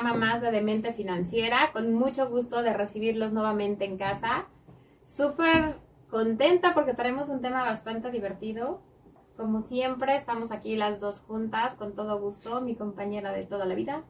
Programa más de Demente Financiera, con mucho gusto de recibirlos nuevamente en casa. Súper contenta porque traemos un tema bastante divertido. Como siempre, estamos aquí las dos juntas, con todo gusto, mi compañera de toda la vida.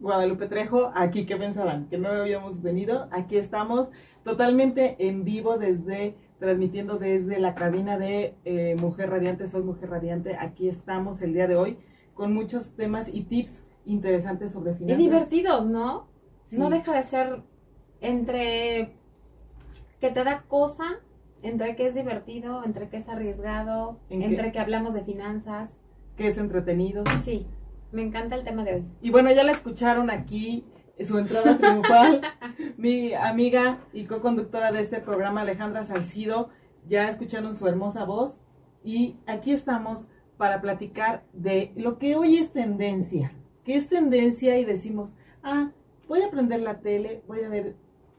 Guadalupe Trejo, aquí que pensaban que no habíamos venido, aquí estamos totalmente en vivo desde, transmitiendo desde la cabina de eh, Mujer Radiante, soy Mujer Radiante, aquí estamos el día de hoy con muchos temas y tips interesantes sobre finanzas. Y divertidos, ¿no? Sí. No deja de ser entre que te da cosa, entre que es divertido, entre que es arriesgado, ¿En qué? entre que hablamos de finanzas. que es entretenido. Sí, me encanta el tema de hoy. Y bueno, ya la escucharon aquí, su entrada triunfal, mi amiga y co-conductora de este programa, Alejandra Salcido, ya escucharon su hermosa voz y aquí estamos para platicar de lo que hoy es tendencia, que es tendencia y decimos, ah, voy a prender la tele, voy a ver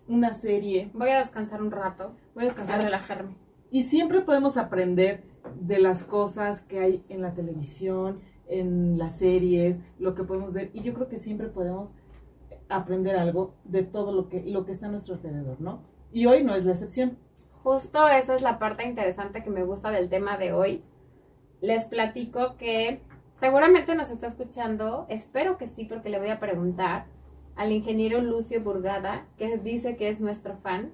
una serie, Voy a descansar un rato, voy a a descansar. relajarme. Y siempre podemos aprender de las cosas que hay en la televisión, en las series, lo que podemos ver. Y yo creo que siempre podemos aprender algo de todo lo que, lo que está a nuestro alrededor, ¿no? Y hoy no es la excepción. Justo esa es la parte interesante que me gusta del tema de hoy. Les platico que seguramente nos está escuchando, espero que sí, porque le voy a preguntar al ingeniero Lucio Burgada, que dice que es nuestro fan.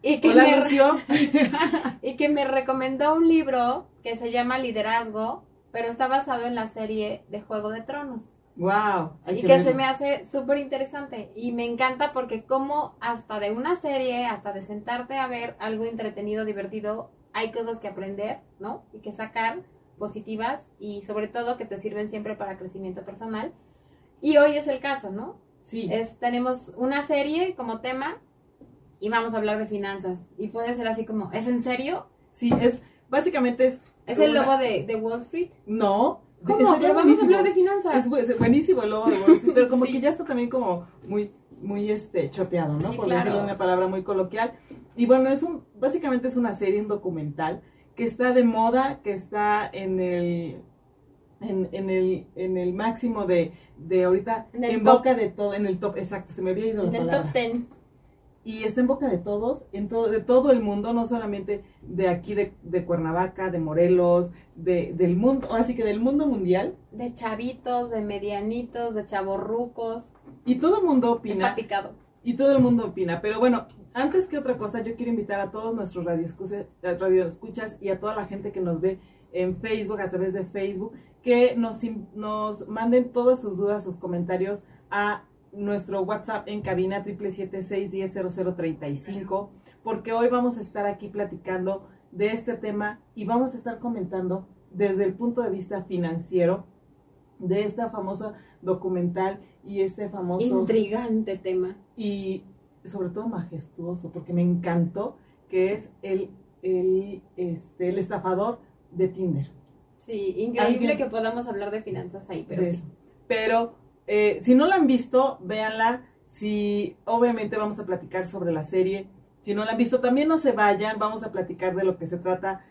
Y que, Hola, me, Lucio. y que me recomendó un libro que se llama Liderazgo, pero está basado en la serie de Juego de Tronos. wow. y que se me hace súper interesante. Y me encanta porque como hasta de una serie, hasta de sentarte a ver algo entretenido, divertido, hay cosas que aprender, ¿no? Y que sacar positivas y sobre todo que te sirven siempre para crecimiento personal. Y hoy es el caso, ¿no? Sí, Es, tenemos una serie como tema y vamos a hablar de finanzas. Y puede ser así como, ¿es en serio? sí, es, básicamente es... ¿Es el una- logo de, de Wall Street? No. ¿Cómo? Pero vamos a buenísimo. hablar de finanzas. Es, es buenísimo el logo de Wall Street, pero como Sí. que ya está también como muy, muy este, choteado, ¿no? Sí, Por claro. decirlo de una palabra muy coloquial. Y bueno, es un, básicamente es una serie, un documental que está de moda, que está en el, en, en el, en el máximo de, de ahorita, En boca de todo, en el top, exacto, se me había ido la En el palabra top 10. y está en boca de todos, en todo, de todo el mundo, no solamente de aquí de, de Cuernavaca, de Morelos, de, del mundo, ahora sí que del mundo mundial, De chavitos, de medianitos, de chavorrucos. y todo el mundo Está opina, picado. y todo el mundo opina, pero bueno, antes que otra cosa, yo quiero invitar a todos nuestros radioescuchas, radioescuchas y a toda la gente que nos ve en Facebook, a través de Facebook, que nos manden todas sus dudas, sus comentarios a nuestro WhatsApp en cabina 777-610-0035, porque hoy vamos a estar aquí platicando de este tema y vamos a estar comentando desde el punto de vista financiero de esta famosa documental y este famoso Intrigante tema. y sobre todo majestuoso, porque me encantó que es el, el, este, el estafador de Tinder. Sí, increíble Alguien- que podamos hablar de finanzas ahí, pero sí. Pero eh, si no la han visto, véanla. Si obviamente vamos a platicar sobre la serie. Si no la han visto, también no se vayan. Vamos a platicar de lo que se trata.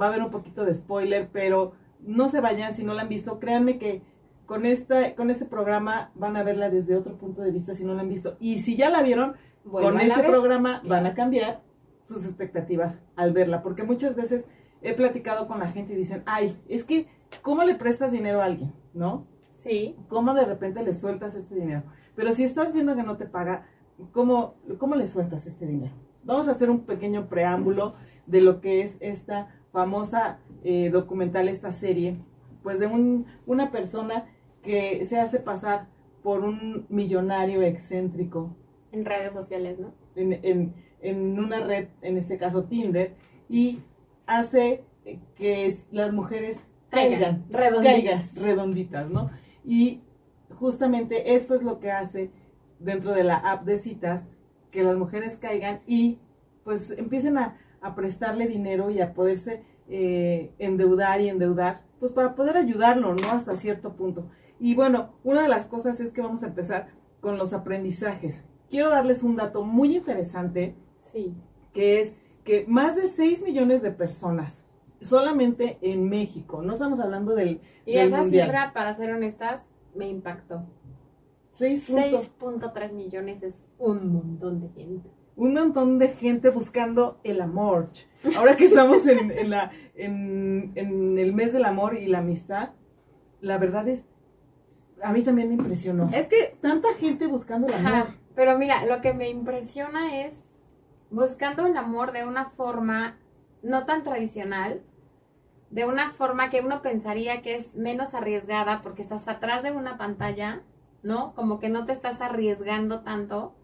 Va a haber un poquito de spoiler, pero no se vayan si no la han visto. Créanme que con esta, con este programa van a verla desde otro punto de vista si no la han visto. Y si ya la vieron, Vuelvan con este programa van a cambiar sus expectativas al verla, porque muchas veces he platicado con la gente y dicen, ay, es que, ¿cómo le prestas dinero a alguien? ¿No? Sí, ¿Cómo de repente le sueltas este dinero? Pero si estás viendo que no te paga, ¿cómo, cómo le sueltas este dinero? Vamos a hacer un pequeño preámbulo de lo que es esta famosa eh, documental, esta serie, pues de un, una persona que se hace pasar por un millonario excéntrico, en redes sociales, ¿no? en, en- en una red, en este caso Tinder, y hace que las mujeres Caigan, caigan, redonditas. caigan redonditas, ¿no? Y justamente esto es lo que hace dentro de la app de citas que las mujeres caigan y pues empiecen a, a prestarle dinero y a poderse eh, endeudar y endeudar, pues para poder ayudarlo, ¿no? Hasta cierto punto. Y bueno, una de las cosas es que vamos a empezar con los aprendizajes. Quiero darles un dato muy interesante, Sí. que es que más de 6 millones de personas, solamente en México, no estamos hablando del, Y del esa mundial. cifra, para ser honestas, me impactó. 6 puntos- 6.3 millones es un montón de gente. un montón de gente buscando el amor. Ahora que estamos en, en la, en, en el mes del amor y la amistad, la verdad es, a mí también me impresionó. Es que Tanta gente buscando el amor. Ajá, pero mira, lo que me impresiona es buscando el amor de una forma no tan tradicional, de una forma que uno pensaría que es menos arriesgada porque estás atrás de una pantalla, ¿no? Como que no te estás arriesgando tanto,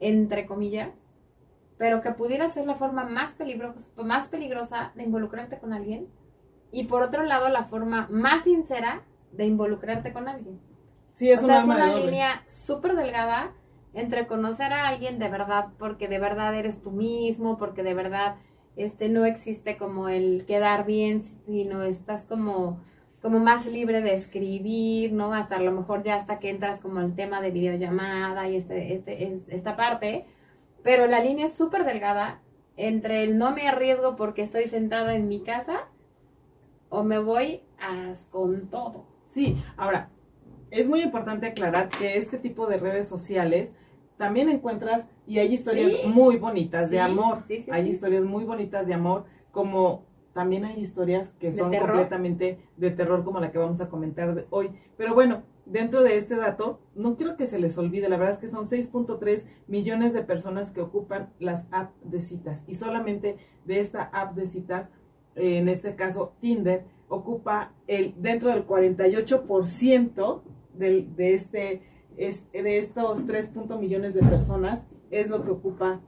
entre comillas, pero que pudiera ser la forma más peligrosa, más peligrosa de involucrarte con alguien y por otro lado la forma más sincera de involucrarte con alguien. Sí, es o sea, es una doble. línea súper delgada entre conocer a alguien de verdad porque de verdad eres tú mismo, porque de verdad este no existe como el quedar bien, sino estás como como más libre de escribir, ¿no? Hasta a lo mejor ya hasta que entras como el tema de videollamada y este, este, es- esta parte, pero la línea es súper delgada entre el no me arriesgo porque estoy sentada en mi casa o me voy a, con todo. Sí, ahora, es muy importante aclarar que este tipo de redes sociales también encuentras y hay historias Sí. muy bonitas de amor. sí, sí, hay historias muy bonitas de amor, como también hay historias que ¿De son completamente de terror, como la que vamos a comentar hoy. Pero bueno, dentro de este dato, no quiero que se les olvide, la verdad es que son 6.3 millones de personas que ocupan las apps de citas. Y solamente de esta app de citas, en este caso Tinder, ocupa el dentro del 48% del, de este es, de estos 3 punto millones de personas es lo que ocupa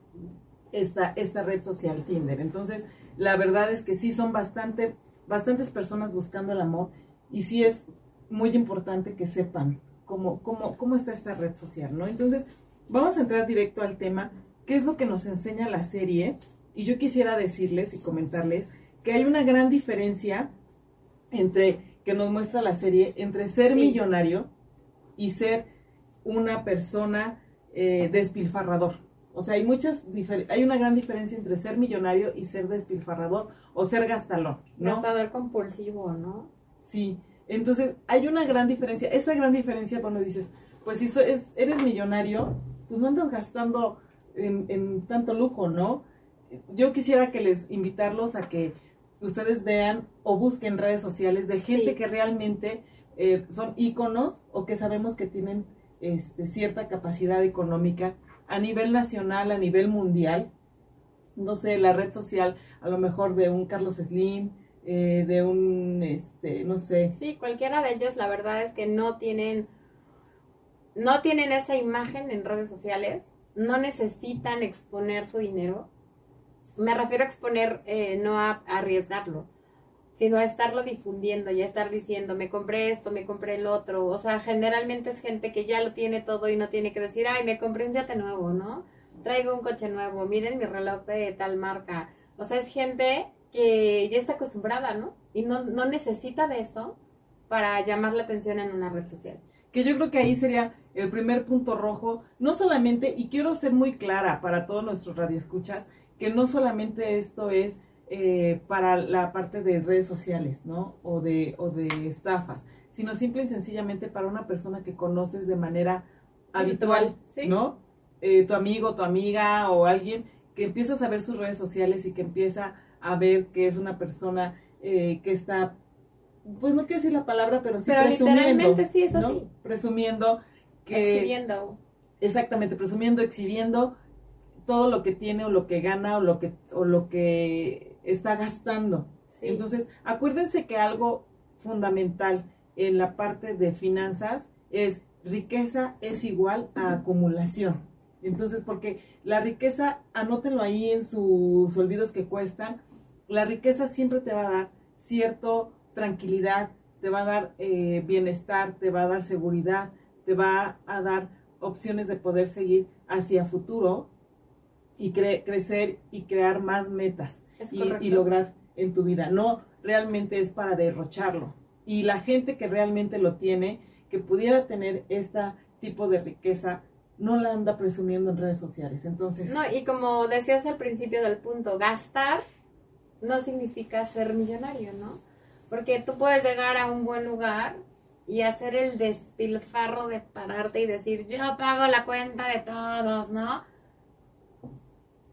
esta, esta red social Tinder. Entonces, la verdad es que sí son bastante, bastantes personas buscando el amor y sí es muy importante que sepan cómo, cómo, cómo está esta red social, ¿no? Entonces, vamos a entrar directo al tema, qué es lo que nos enseña la serie. Y yo quisiera decirles y comentarles que hay una gran diferencia entre, que nos muestra la serie, entre ser Sí. millonario y ser una persona eh, despilfarrador. O sea, hay muchas hay una gran diferencia entre ser millonario y ser despilfarrador o ser gastalón, ¿no? Gastador compulsivo, ¿no? Sí. Entonces, hay una gran diferencia. Esa gran diferencia cuando dices, pues si so- es- eres millonario, pues no andas gastando en, en tanto lujo, ¿no? Yo quisiera que les invitarlos a que ustedes vean o busquen redes sociales de gente Sí. que realmente eh, son íconos o que sabemos que tienen este, cierta capacidad económica a nivel nacional, a nivel mundial. No sé, la red social a lo mejor de un Carlos Slim, eh, de un, este, no sé, Sí, cualquiera de ellos la verdad es que no tienen no tienen esa imagen en redes sociales, no necesitan exponer su dinero. Me refiero a exponer, eh, no a, arriesgarlo, sino a estarlo difundiendo y a estar diciendo, me compré esto, me compré el otro. O sea, generalmente es gente que ya lo tiene todo y no tiene que decir, ay, me compré un yate nuevo, ¿no? Traigo un coche nuevo, miren mi reloj de tal marca. O sea, es gente que ya está acostumbrada, ¿no? Y no, no necesita de eso para llamar la atención en una red social. que yo creo que ahí sería el primer punto rojo, no solamente, y quiero ser muy clara para todos nuestros radioescuchas, que no solamente esto es eh, para la parte de redes sociales, ¿no? O de, o de estafas, sino simple y sencillamente para una persona que conoces de manera habitual, Sí. ¿no? Eh, tu amigo, tu amiga o alguien que empiezas a ver sus redes sociales y que empieza a ver que es una persona eh, que está, pues no quiero decir la palabra, pero sí Pero presumiendo. literalmente sí es ¿no? así. Presumiendo que... Exhibiendo. Exactamente, presumiendo, exhibiendo todo lo que tiene o lo que gana o lo que, o lo que está gastando. Sí. Entonces, acuérdense que algo fundamental en la parte de finanzas es riqueza es igual a acumulación. Entonces, porque la riqueza, anótenlo ahí en sus olvidos que cuestan, la riqueza siempre te va a dar cierto tranquilidad, te va a dar eh, bienestar, te va a dar seguridad, te va a dar opciones de poder seguir hacia futuro y cre- crecer y crear más metas y, y lograr en tu vida. No realmente es para derrocharlo. Y la gente que realmente lo tiene, que pudiera tener este tipo de riqueza, no la anda presumiendo en redes sociales. Entonces, No, y como decías al principio del punto, gastar no significa ser millonario, ¿no? Porque tú puedes llegar a un buen lugar y hacer el despilfarro de pararte y decir, yo pago la cuenta de todos, ¿no?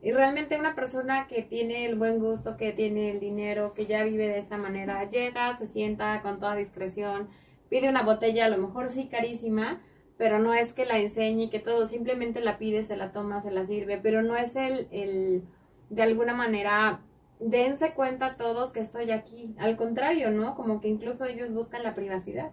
Y realmente una persona que tiene el buen gusto, que tiene el dinero, que ya vive de esa manera, llega, se sienta con toda discreción, pide una botella, a lo mejor sí carísima, pero no es que la enseñe que todo, simplemente la pide, se la toma, se la sirve, pero no es el, el de alguna manera, dense cuenta todos que estoy aquí. Al contrario, ¿no? Como que incluso ellos buscan la privacidad.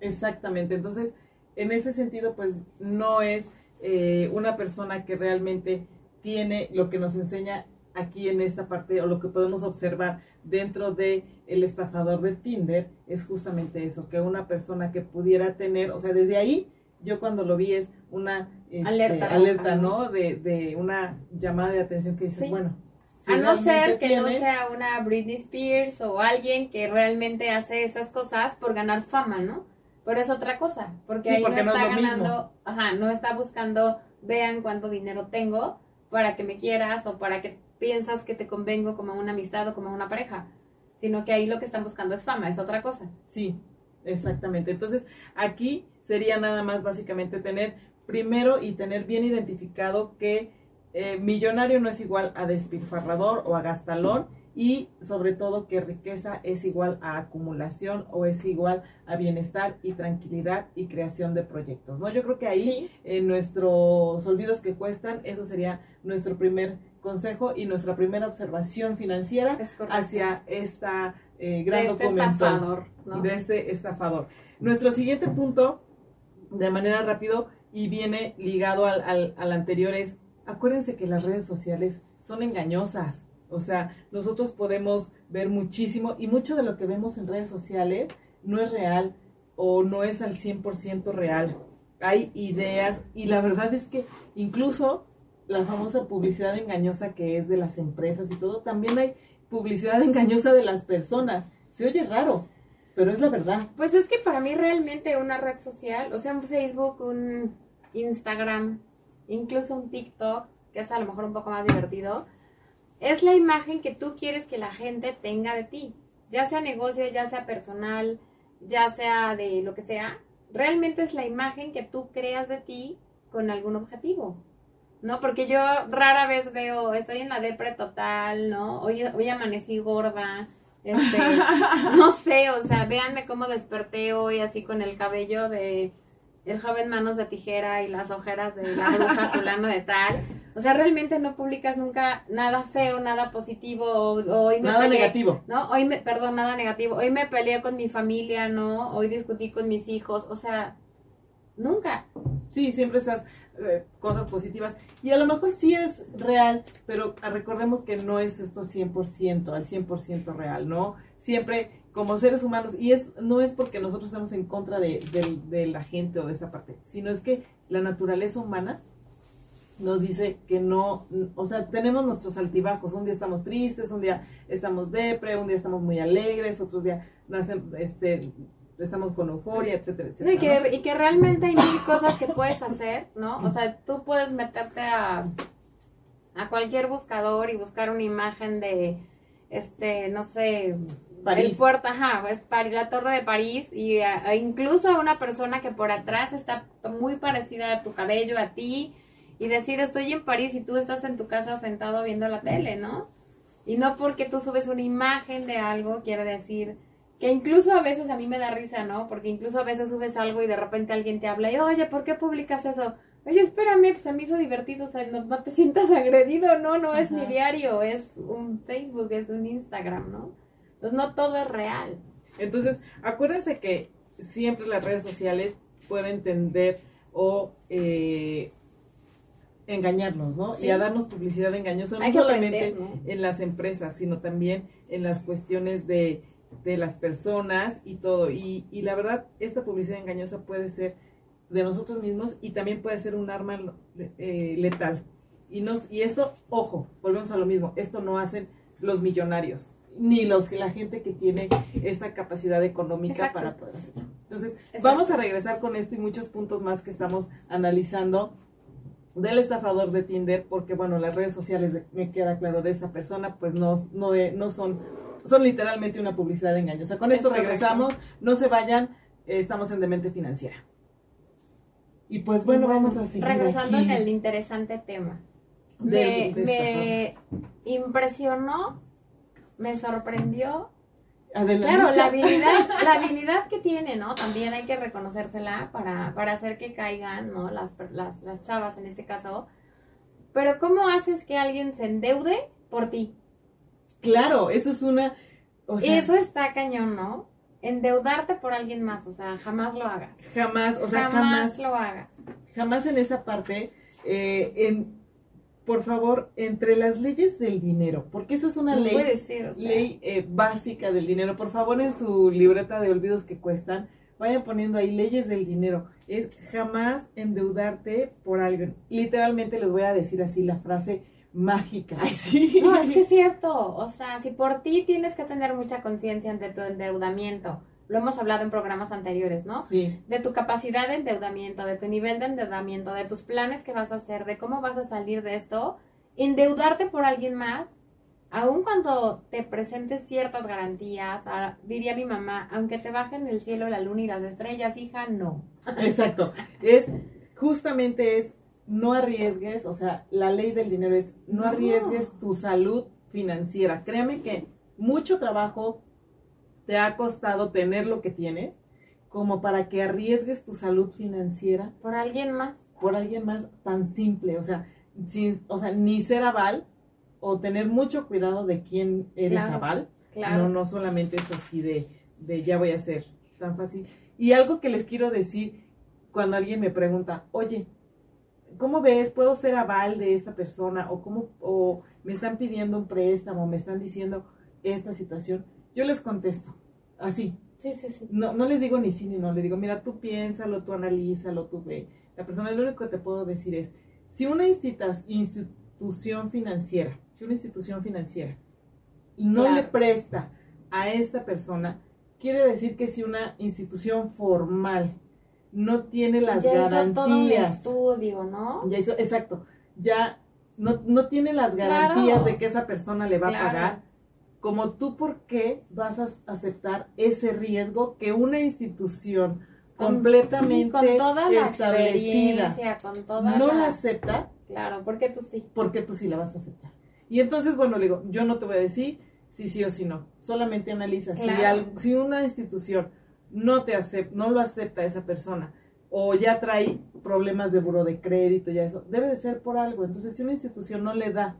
Exactamente, entonces en ese sentido pues no es eh, una persona que realmente tiene lo que nos enseña aquí en esta parte o lo que podemos observar dentro de el estafador de Tinder es justamente eso, que una persona que pudiera tener, o sea, desde ahí yo cuando lo vi es una este, Alerta alerta, ¿no? ¿no? De, de una llamada de atención que dices, Sí. bueno, si a no ser que no sea una Britney Spears o alguien que realmente hace esas cosas por ganar fama, ¿no? Pero es otra cosa, porque Sí, ahí porque no no está es lo mismo. ganando, ajá, no está buscando, vean cuánto dinero tengo para que me quieras o para que piensas que te convengo como una amistad o como una pareja, sino que ahí lo que están buscando es fama, es otra cosa. Sí, exactamente. Entonces, aquí sería nada más básicamente tener primero y tener bien identificado que eh, millonario no es igual a despilfarrador o a gastalón y sobre todo que riqueza es igual a acumulación o es igual a bienestar y tranquilidad y creación de proyectos, ¿no? Yo creo que ahí Sí. en nuestros olvidos que cuestan, eso sería nuestro primer consejo y nuestra primera observación financiera Es hacia esta eh, gran de este documento estafador, ¿no? de este estafador. Nuestro siguiente punto, de manera rápido y viene ligado al, al, al anterior, es acuérdense que las redes sociales son engañosas. O sea, nosotros podemos ver muchísimo y mucho de lo que vemos en redes sociales no es real o no es al 100% real. Hay ideas y la verdad es que incluso la famosa publicidad engañosa que es de las empresas y todo, también hay publicidad engañosa de las personas. Se oye raro, pero es la verdad. Pues es que para mí realmente una red social, o sea, un Facebook, un Instagram, incluso un TikTok, que es a lo mejor un poco más divertido, es la imagen que tú quieres que la gente tenga de ti, ya sea negocio, ya sea personal, ya sea de lo que sea, realmente es la imagen que tú creas de ti con algún objetivo. ¿No? Porque yo rara vez veo, estoy en la depre total, ¿no? Hoy, hoy amanecí gorda, este, no sé, o sea, véanme cómo desperté hoy así con el cabello de el joven manos de tijera y las ojeras de la bruja fulano de tal. O sea, realmente no publicas nunca nada feo, nada positivo, o, o hoy me Nada peleé- negativo. ¿no? Hoy me, perdón, nada negativo. Hoy me peleé con mi familia, ¿no? Hoy discutí con mis hijos, o sea, nunca. Sí, siempre esas eh, cosas positivas. Y a lo mejor sí es real, pero recordemos que no es esto 100%, al 100% real, ¿no? Siempre como seres humanos, y es no es porque nosotros estamos en contra de, de- de la gente o de esa parte, sino es que la naturaleza humana nos dice que no, o sea, tenemos nuestros altibajos, un día estamos tristes, un día estamos depre, un día estamos muy alegres, otros días nacen, este, estamos con euforia, etcétera, No, etcétera. y, que, y que realmente hay mil cosas que puedes hacer, ¿no? O sea, tú puedes meterte a, a cualquier buscador y buscar una imagen de, este, no sé, París. el puerto, ajá, es París, la torre de París, y a- a incluso a una persona que por atrás está muy parecida a tu cabello, a ti, y decir estoy en París y tú estás en tu casa sentado viendo la tele, ¿no? Y no porque tú subes una imagen de algo quiere decir que incluso a veces a mí me da risa, ¿no? Porque incluso a veces subes algo y de repente alguien te habla y, oye, ¿por qué publicas eso? Oye, espérame, pues se me hizo divertido, o sea, no, no te sientas agredido, no, no es mi diario, es un Facebook, es un Instagram, ¿no? Entonces no todo es real. Entonces, acuérdense que siempre las redes sociales pueden tender o eh, engañarnos, ¿no? Sí. Y a darnos publicidad engañosa, no solamente aprender, ¿no? en las empresas, sino también en las cuestiones de, de las personas y todo. Y, y la verdad, esta publicidad engañosa puede ser de nosotros mismos y también puede ser un arma eh, letal. Y, nos, y esto, ojo, volvemos a lo mismo, esto no hacen los millonarios, ni los la gente que tiene esta capacidad económica Exacto. para poder hacerlo. Entonces, Exacto. vamos a regresar con esto y muchos puntos más que estamos analizando del estafador de Tinder, porque bueno, las redes sociales, de- me queda claro, de esta persona, pues no, no, eh, no son, son literalmente una publicidad de engaño. O sea, con Es esto regresamos, no se vayan, eh, estamos en Demente Financiera. Y pues bueno, vamos a seguir Regresando aquí en el interesante tema. del- me impresionó, me sorprendió. Adelante. Claro, la habilidad, la habilidad que tiene, ¿no? También hay que reconocérsela para, para hacer que caigan, ¿no? Las, las, las chavas en este caso. Pero ¿cómo haces que alguien se endeude por ti? Claro, eso es una... O sea, Eso está cañón, ¿no? Endeudarte por alguien más, o sea, jamás lo hagas. jamás, o sea, jamás, jamás, lo hagas. jamás en esa parte, eh, en, por favor, entre las leyes del dinero, porque eso es una ley, o sea. ley eh, básica del dinero. Por favor, en su libreta de olvidos que cuestan, vayan poniendo ahí leyes del dinero. Es jamás endeudarte por alguien. Literalmente les voy a decir así la frase mágica. Sí. No, es que es cierto. O sea, si por ti tienes que tener mucha conciencia ante tu endeudamiento, lo hemos hablado en programas anteriores, ¿no? Sí, De tu capacidad de endeudamiento, de tu nivel de endeudamiento, de tus planes que vas a hacer, de cómo vas a salir de esto, endeudarte por alguien más, aun cuando te presentes ciertas garantías, diría mi mamá, aunque te bajen el cielo, la luna y las estrellas, hija, no. exacto. Es, justamente es, no arriesgues, o sea, la ley del dinero es, no No. arriesgues tu salud financiera. Créeme que mucho trabajo te ha costado tener lo que tienes, como para que arriesgues tu salud financiera Por alguien más. por alguien más tan simple, o sea, sin, o sea, ni ser aval o tener mucho cuidado de quién eres Claro, aval. Claro. No, no solamente es así de, de ya voy a ser tan fácil. Y algo que les quiero decir cuando alguien me pregunta, oye, ¿cómo ves? ¿Puedo ser aval de esta persona? O cómo, o me están pidiendo un préstamo, me están diciendo esta situación. Yo les contesto, así, Sí, sí, sí. no, no les digo ni sí ni no, les digo, mira, tú piénsalo, tú analízalo, tú ve. La persona, lo único que te puedo decir es, si una institu- institución financiera, si una institución financiera no Claro. le presta a esta persona, quiere decir que si una institución formal no tiene las ya hizo todo un garantías, estudio, ¿no? ya hizo, exacto, ya no, no tiene las garantías Claro. de que esa persona le va Claro. a pagar, como tú, ¿por qué vas a aceptar ese riesgo que una institución Con- completamente sí, con toda la establecida experiencia, con toda no la... la acepta? Claro, porque tú sí. porque tú sí la vas a aceptar. Y entonces, bueno, le digo, yo no te voy a decir si sí o si no, solamente analiza. Si una institución no te acepta, no lo acepta esa persona, o ya trae problemas de buro de crédito, ya eso, debe de ser por algo. Entonces, si una institución no le da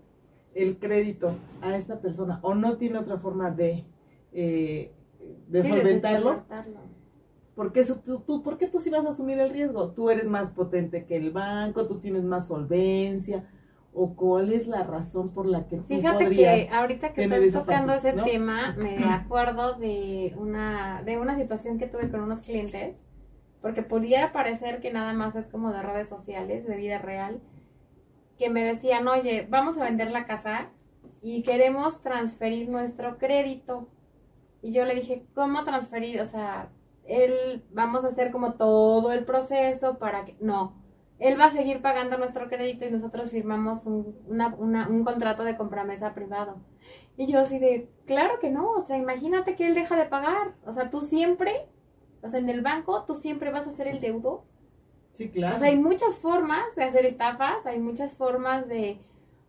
el crédito a esta persona, o no tiene otra forma de, eh, de Sí, solventarlo, solventarlo. ¿Por qué, su- tú, tú- ¿Por qué tú sí vas a asumir el riesgo? Tú eres más potente que el banco, tú tienes más solvencia, o cuál es la razón por la que tú Fíjate podrías... que ahorita que estás tocando parte, ese ¿no? tema, me acuerdo de una, de una situación que tuve con unos clientes, porque pudiera parecer que nada más es como de redes sociales, de vida real, que me decían, oye, vamos a vender la casa y queremos transferir nuestro crédito. Y yo le dije, ¿cómo transferir? O sea, él, vamos a hacer como todo el proceso para que... No, él va a seguir pagando nuestro crédito y nosotros firmamos un, un contrato de compraventa privado. Y yo así de, claro que no, o sea, imagínate que él deja de pagar. O sea, tú siempre, o sea, en el banco, tú siempre vas a ser el deudo. Sí, claro. O sea, hay muchas formas de hacer estafas, hay muchas formas de,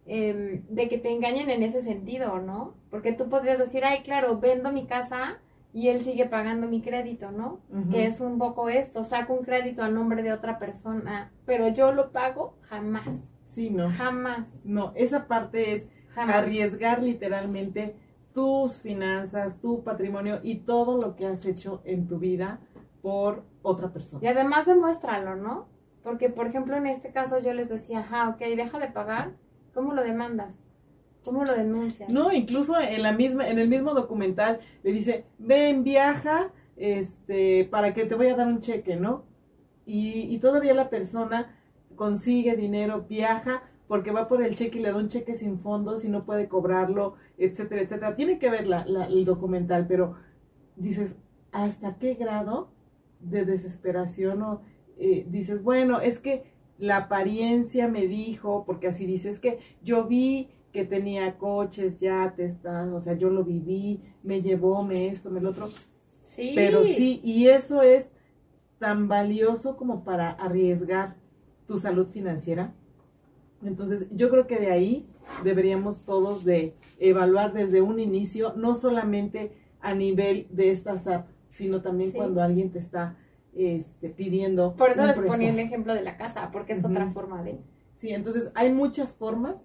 em, de que te engañen en ese sentido, ¿no? Porque tú podrías decir, ay, claro, vendo mi casa y él sigue pagando mi crédito, ¿no? Que es un poco esto, saco un crédito a nombre de otra persona, pero yo lo pago jamás, Sí, no. jamás, No, esa parte es jamás. arriesgar literalmente tus finanzas, tu patrimonio y todo lo que has hecho en tu vida por otra persona. Y además demuéstralo, ¿no? Porque, por ejemplo, en este caso yo les decía, ajá, ok, deja de pagar, ¿cómo lo demandas? ¿Cómo lo denuncias? No, incluso en la misma, en el mismo documental le dice, ven, viaja, este, para que te voy a dar un cheque, ¿no? Y, y todavía la persona consigue dinero, viaja, porque va por el cheque y le da un cheque sin fondos y no puede cobrarlo, etcétera, etcétera. Tiene que ver la, la, el documental, pero dices, ¿hasta qué grado de desesperación o eh, dices, bueno, es que la apariencia me dijo, porque así dices que yo vi que tenía coches, yates, tal, o sea, yo lo viví, me llevó, me esto, me lo otro. Sí. Pero sí, y eso es tan valioso como para arriesgar tu salud financiera. Entonces, yo creo que de ahí deberíamos todos de evaluar desde un inicio, no solamente a nivel de estas apps, sino también Sí. cuando alguien te está este, pidiendo. Por eso les ponía el ejemplo de la casa, porque es otra forma de... Sí, entonces hay muchas formas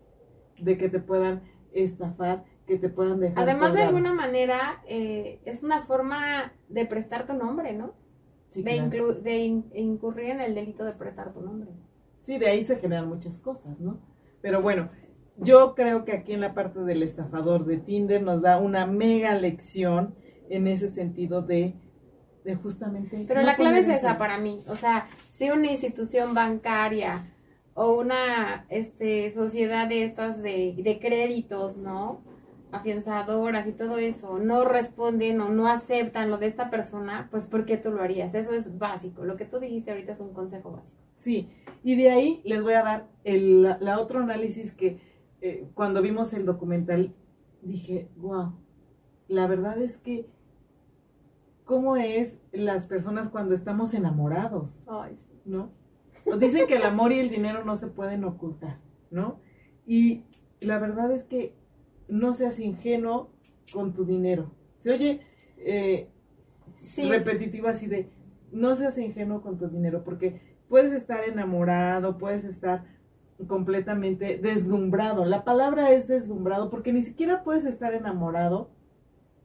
de que te puedan estafar, que te puedan dejar. Además, de alguna manera, eh, es una forma de prestar tu nombre, ¿no? Sí, de, claro. de in- incurrir en el delito de prestar tu nombre. Sí, de ahí se generan muchas cosas, ¿no? Pero bueno, yo creo que aquí en la parte del estafador de Tinder nos da una mega lección en ese sentido de, de justamente... Pero no la clave es esa para mí. O sea, si una institución bancaria o una este, sociedad de estas de, de créditos, ¿no? Afianzadoras y todo eso, no responden o no aceptan lo de esta persona, pues ¿por qué tú lo harías? Eso es básico. Lo que tú dijiste ahorita es un consejo básico. Sí, y de ahí les voy a dar el, la, la otro análisis que eh, cuando vimos el documental dije, wow, la verdad es que cómo es las personas cuando estamos enamorados, Ay, sí. ¿no? Nos dicen que el amor y el dinero no se pueden ocultar, ¿no? Y la verdad es que no seas ingenuo con tu dinero. Se oye eh, Sí. repetitivo así de, no seas ingenuo con tu dinero, porque puedes estar enamorado, puedes estar completamente deslumbrado. La palabra es deslumbrado porque ni siquiera puedes estar enamorado.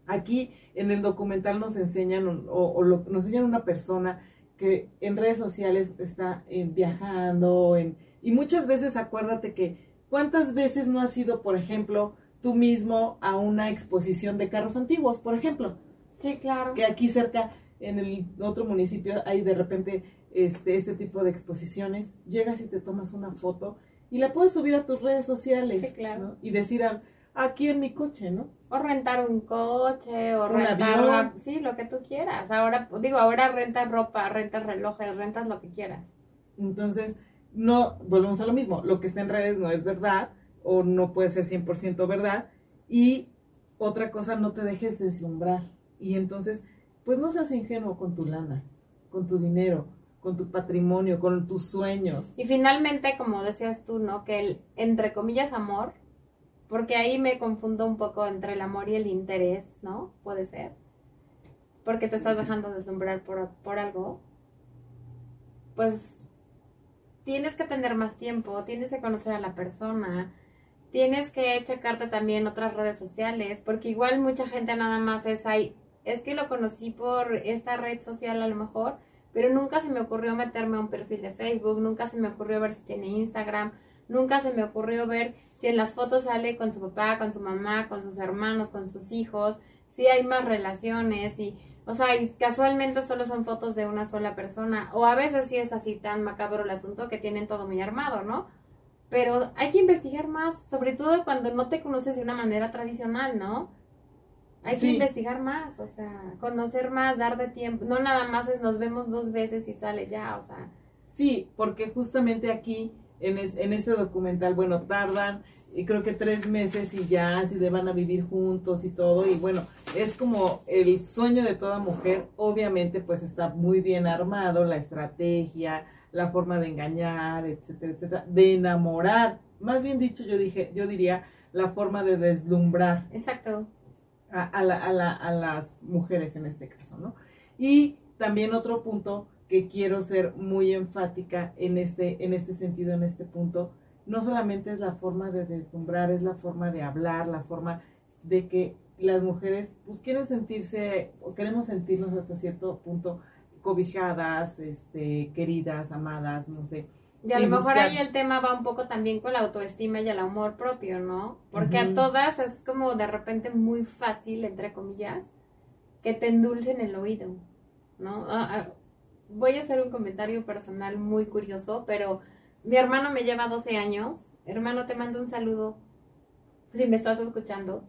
Aquí en el documental nos enseñan o, o lo- nos enseñan una persona que en redes sociales está eh, viajando en, y muchas veces acuérdate que cuántas veces no has ido, por ejemplo, tú mismo a una exposición de carros antiguos, por ejemplo Sí, claro. que aquí cerca en el otro municipio hay de repente este, este tipo de exposiciones, llegas y te tomas una foto y la puedes subir a tus redes sociales Sí, claro. ¿no? y decir "Ah, aquí en mi coche, ¿no? O rentar un coche, o Un rentar, la- sí, lo que tú quieras. Ahora, digo, ahora rentas ropa, rentas relojes, rentas lo que quieras. Entonces, no, volvemos a lo mismo, lo que está en redes no es verdad o no puede ser 100% verdad y otra cosa, no te dejes deslumbrar y entonces, pues no seas ingenuo con tu lana, con tu dinero, con tu patrimonio, con tus sueños. Y finalmente, como decías tú, ¿no? Que el, entre comillas, amor, porque ahí me confundo un poco entre el amor y el interés, ¿no? Puede ser. Porque te estás dejando deslumbrar por, por algo. Pues tienes que tener más tiempo, tienes que conocer a la persona, tienes que checarte también otras redes sociales, porque igual mucha gente nada más es ahí, es que lo conocí por esta red social a lo mejor, pero nunca se me ocurrió meterme a un perfil de Facebook, nunca se me ocurrió ver si tiene Instagram, nunca se me ocurrió ver si en las fotos sale con su papá, con su mamá, con sus hermanos, con sus hijos, si hay más relaciones y o sea, y casualmente solo son fotos de una sola persona o a veces sí es así tan macabro el asunto que tienen todo muy armado, ¿no? Pero hay que investigar más, sobre todo cuando no te conoces de una manera tradicional, ¿no? Hay que investigar más, o sea, conocer más, dar de tiempo. No nada más es nos vemos dos veces y sale ya, o sea. Sí, porque justamente aquí, en, es- en este documental, bueno, tardan, y creo que tres meses y ya, así de van a vivir juntos y todo, y bueno, es como el sueño de toda mujer, obviamente pues está muy bien armado, la estrategia, la forma de engañar, etcétera, etcétera, de enamorar, más bien dicho, yo dije, yo diría la forma de deslumbrar Exacto. a, a la- a la- a las mujeres en este caso, ¿no? Y también otro punto que quiero ser muy enfática en este, en este sentido, en este punto, no solamente es la forma de deslumbrar, es la forma de hablar, la forma de que las mujeres pues quieren sentirse o queremos sentirnos hasta cierto punto cobijadas, este, queridas, amadas, no sé. Y a lo mejor buscar- ahí el tema va un poco también con la autoestima y el amor propio, ¿no? Porque Ujú. a todas es como de repente muy fácil, entre comillas, que te endulcen el oído, ¿no? Ah, ah, voy a hacer un comentario personal muy curioso, pero mi hermano me lleva 12 años, hermano, te mando un saludo, si me estás escuchando.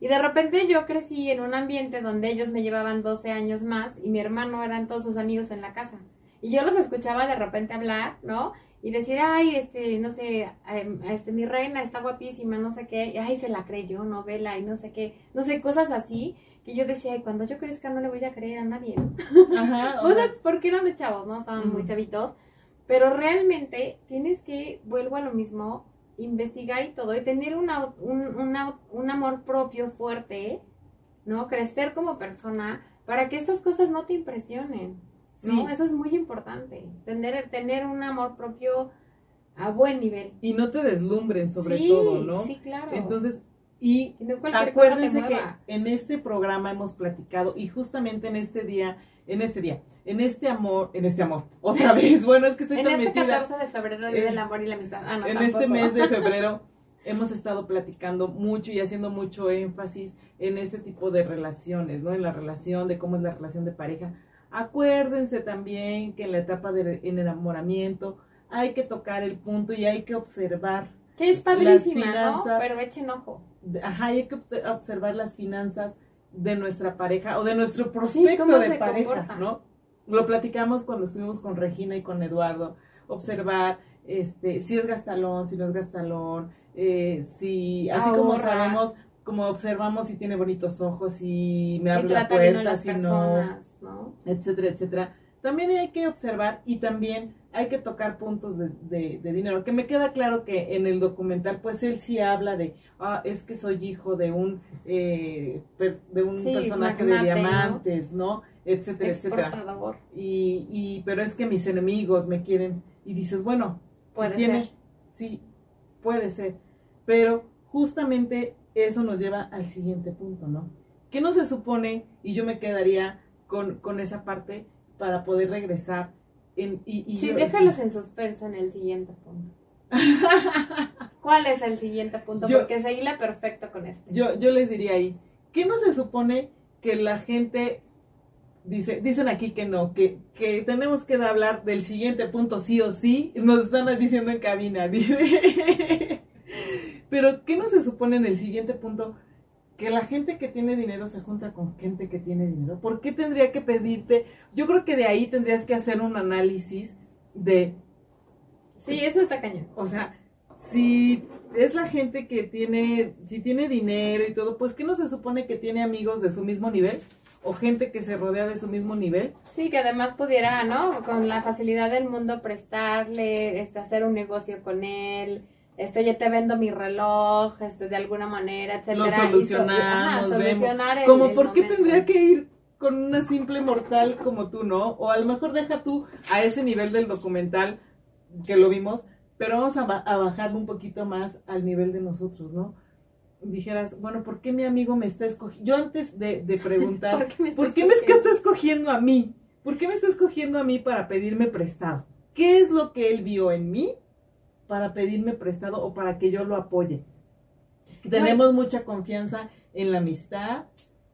Y de repente yo crecí en un ambiente donde ellos me llevaban 12 años más y mi hermano eran todos sus amigos en la casa. Y yo los escuchaba de repente hablar, ¿no? Y decir, ay, este, no sé, em, este, mi reina está guapísima, no sé qué, ay, se la creyó, novela, y no sé qué, no sé, cosas así, que yo decía, y cuando yo crezca no le voy a creer a nadie, ¿no? Ajá. o sea, porque eran de chavos, ¿no? Estaban muy Ujú. chavitos, pero realmente tienes que, vuelvo a lo mismo, investigar y todo, y tener una, un, una- un amor propio fuerte, ¿no? Crecer como persona para que estas cosas no te impresionen, ¿no? Sí. Eso es muy importante, tener, tener un amor propio a buen nivel. Y no te deslumbren sobre sí, todo, ¿no? Sí, claro. Entonces, y no acuérdense que en este programa hemos platicado y justamente en este día, en este día, en este amor, en este amor, otra vez, bueno, es que estoy En tan este metida. 14 de febrero, Día del Amor y la Amistad. Ah, no, en tampoco. este mes de febrero hemos estado platicando mucho y haciendo mucho énfasis en este tipo de relaciones, ¿no? En la relación, de cómo es la relación de pareja. Acuérdense también que en la etapa del enamoramiento hay que tocar el punto y hay que observar, Que es padrísima, ¿no? finanzas. Pero echen ojo. Ajá, hay que observar las finanzas de nuestra pareja o de nuestro prospecto de pareja, comporta. ¿no? Lo platicamos cuando estuvimos con Regina y con Eduardo, observar este si es gastalón, si no es gastalón, eh, si así como sabemos, como observamos si tiene bonitos ojos, si me Si abre la puerta, si no, personas, ¿no? etcétera, etcétera. También hay que observar y también hay que tocar puntos de, de- de dinero. Que me queda claro que en el documental, pues él sí habla de, ah, es que soy hijo de un, eh, per- de un Sí, personaje magnate, de diamantes, ¿no? Etcétera, etcétera. Y, y, pero es que mis enemigos me quieren. Y dices, bueno, si Puede tiene- ser. sí, puede ser. Pero justamente eso nos lleva al siguiente punto, ¿no? ¿Qué no se supone? Y yo me quedaría con, con esa parte para poder regresar. En, y, y Sí, yo- déjalos en suspenso en el siguiente punto. ¿Cuál es el siguiente punto? Yo- Porque se hila perfecto con este. yo, yo les diría ahí, ¿qué no se supone que la gente dice, dicen aquí que no, que, que tenemos que hablar del siguiente punto sí o sí, nos están diciendo en cabina, dice. Pero ¿qué no se supone en el siguiente punto? Que la gente que tiene dinero se junta con gente que tiene dinero. ¿Por qué tendría que pedirte? Yo creo que de ahí tendrías que hacer un análisis de Sí, eso está cañón. o sea, si es la gente que tiene, si tiene dinero y todo, pues ¿qué no se supone que tiene amigos de su mismo nivel? O gente que se rodea de su mismo nivel. Sí, que además pudiera, ¿no? Con la facilidad del mundo prestarle, este, hacer un negocio con él, este, yo te vendo mi reloj, este, de alguna manera, etcétera. Lo y so- solucionamos, ajá, solucionar el- Como el por qué tendría que ir con una simple mortal como tú, ¿no? O a lo mejor deja tú a ese nivel del documental que lo vimos, pero vamos a, a bajar un poquito más al nivel de nosotros, ¿no? Dijeras, bueno, ¿por qué mi amigo me está escogiendo? Yo antes de, de preguntar, ¿Por qué me ¿Por qué me está escogiendo a mí? ¿Por qué me está escogiendo a mí para pedirme prestado? ¿Qué es lo que él vio en mí para pedirme prestado o para que yo lo apoye? Tenemos mucha confianza en la amistad.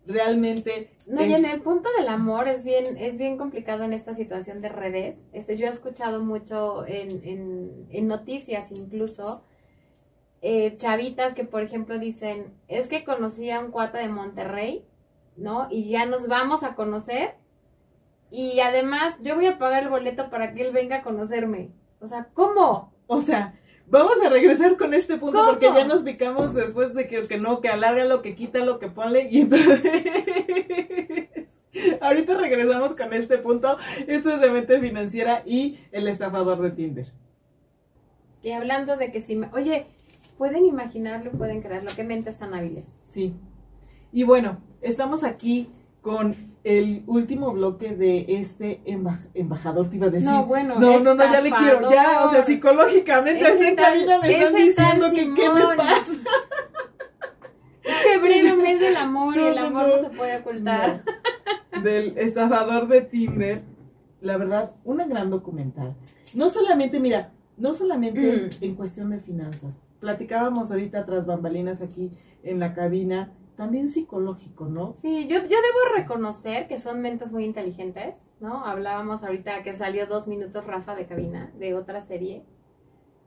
Realmente No, y en el punto del amor es bien, es bien complicado en esta situación de redes. Este, yo he escuchado mucho en, en, en noticias incluso, eh, chavitas que por ejemplo dicen, es que conocí a un cuate de Monterrey, ¿no? Y ya nos vamos a conocer. Y además yo voy a pagar el boleto para que él venga a conocerme. O sea, ¿cómo? O sea, vamos a regresar con este punto ¿Cómo? porque ya nos picamos después de que, que no, que alárgalo, que quítalo, que ponle y entonces... Ahorita regresamos con este punto. Esto es de mente financiera y el estafador de Tinder. Y hablando de que si me... Oye, pueden imaginarlo, pueden creerlo, qué mentes tan hábiles. Sí. Y bueno, estamos aquí con el último bloque de este emba- embajador, te iba a decir. No, bueno, no, no, no, ya le quiero, ya, o sea, psicológicamente, Ese en cabina me están diciendo que qué me pasa. Febrero, mes del amor, y el amor no. no, se puede ocultar. Del estafador de Tinder, la verdad, una gran documental. No solamente, mira, no solamente Mm. en cuestión de finanzas. Platicábamos ahorita tras bambalinas aquí en la cabina, también psicológico, ¿no? Sí, yo, yo debo reconocer que son mentes muy inteligentes, ¿no? Hablábamos ahorita que salió dos minutos Rafa de cabina de otra serie.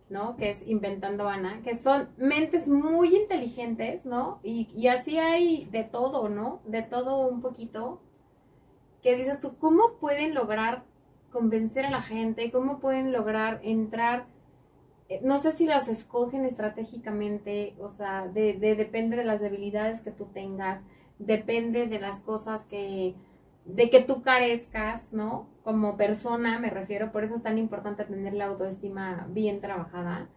¿no? Que es Inventando Ana, que son mentes muy inteligentes, ¿no? Y, y así hay de todo, ¿no? De todo un poquito. Que dices tú, ¿cómo pueden lograr convencer a la gente? ¿Cómo pueden lograr entrar? Eh, No sé si las escogen estratégicamente, o sea, de, de- depende de las debilidades que tú tengas, depende de las cosas que, de que tú carezcas, ¿no? Como persona, me refiero, por eso es tan importante tener la autoestima bien trabajada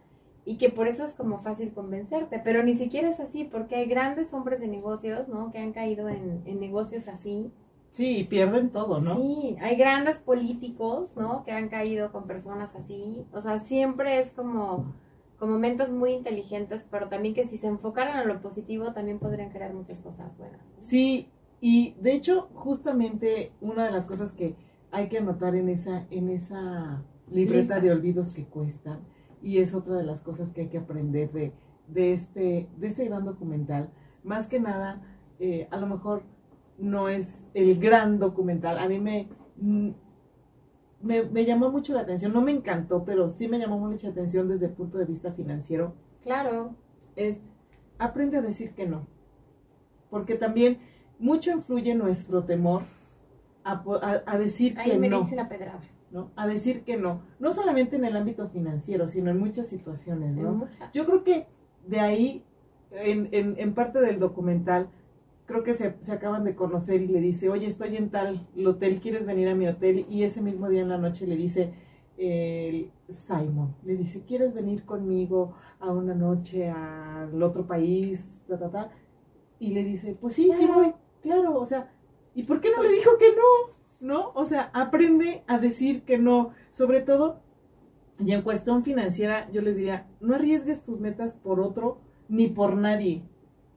y que por eso es como fácil convencerte, pero ni siquiera es así, porque hay grandes hombres de negocios, ¿no? Que han caído en, en negocios así. Sí, y pierden todo, ¿no? Sí, hay grandes políticos, ¿no? Que han caído con personas así. O sea, siempre es como, como mentes muy inteligentes, pero también que si se enfocaran en lo positivo también podrían crear muchas cosas buenas. Sí, y de hecho, justamente una de las cosas que hay que anotar en esa, en esa libreta Lista. de olvidos que cuestan, y es otra de las cosas que hay que aprender de, de, este, de este gran documental. Más que nada, eh, a lo mejor no es el gran documental. A mí me, mm, me, me llamó mucho la atención, no me encantó, pero sí me llamó mucha atención desde el punto de vista financiero Claro, es aprende a decir que no. Porque también mucho influye nuestro temor a, a- a decir ahí que me no, dice la pedrada. ¿no? A decir que no. No solamente en el ámbito financiero, sino en muchas situaciones, ¿no? muchas. Yo creo que de ahí, en, en, en parte del documental, creo que se, se acaban de conocer y le dice, oye, estoy en tal hotel, ¿quieres venir a mi hotel? Y ese mismo día en la noche le dice el Simon, le dice, ¿quieres venir conmigo a una noche al otro país? Ta, ta, ta? Y le dice, pues sí, sí voy, claro, o sea, ¿y por qué no le dijo que no? ¿No? O sea, aprende a decir que no, sobre todo y en cuestión financiera, yo les diría, no arriesgues tus metas por otro, ni por nadie,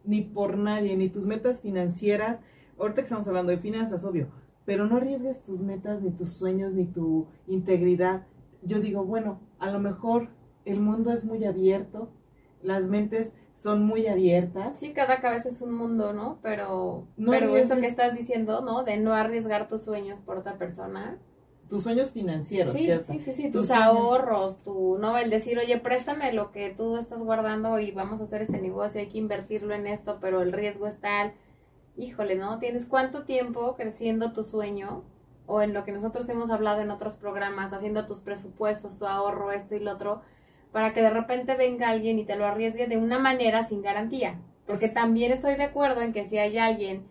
ni por nadie, ni tus metas financieras. Ahorita que estamos hablando de finanzas, obvio, pero no arriesgues tus metas, ni tus sueños, ni tu integridad. Yo digo, bueno, a lo mejor el mundo es muy abierto, las mentes son muy abiertas. Sí, cada cabeza es un mundo, ¿no? Pero, No pero eso que estás diciendo, ¿no? De no arriesgar tus sueños por otra persona. Tus sueños financieros, Sí, sí, sí, sí, Tus ahorros, tu, no, el decir, oye, préstame lo que tú estás guardando y vamos a hacer este negocio, hay que invertirlo en esto, pero el riesgo es tal. Híjole, ¿no? ¿Tienes cuánto tiempo creciendo tu sueño? O en lo que nosotros hemos hablado en otros programas, haciendo tus presupuestos, tu ahorro, esto y lo otro, para que de repente venga alguien y te lo arriesgue de una manera sin garantía. Porque también estoy de acuerdo en que si hay alguien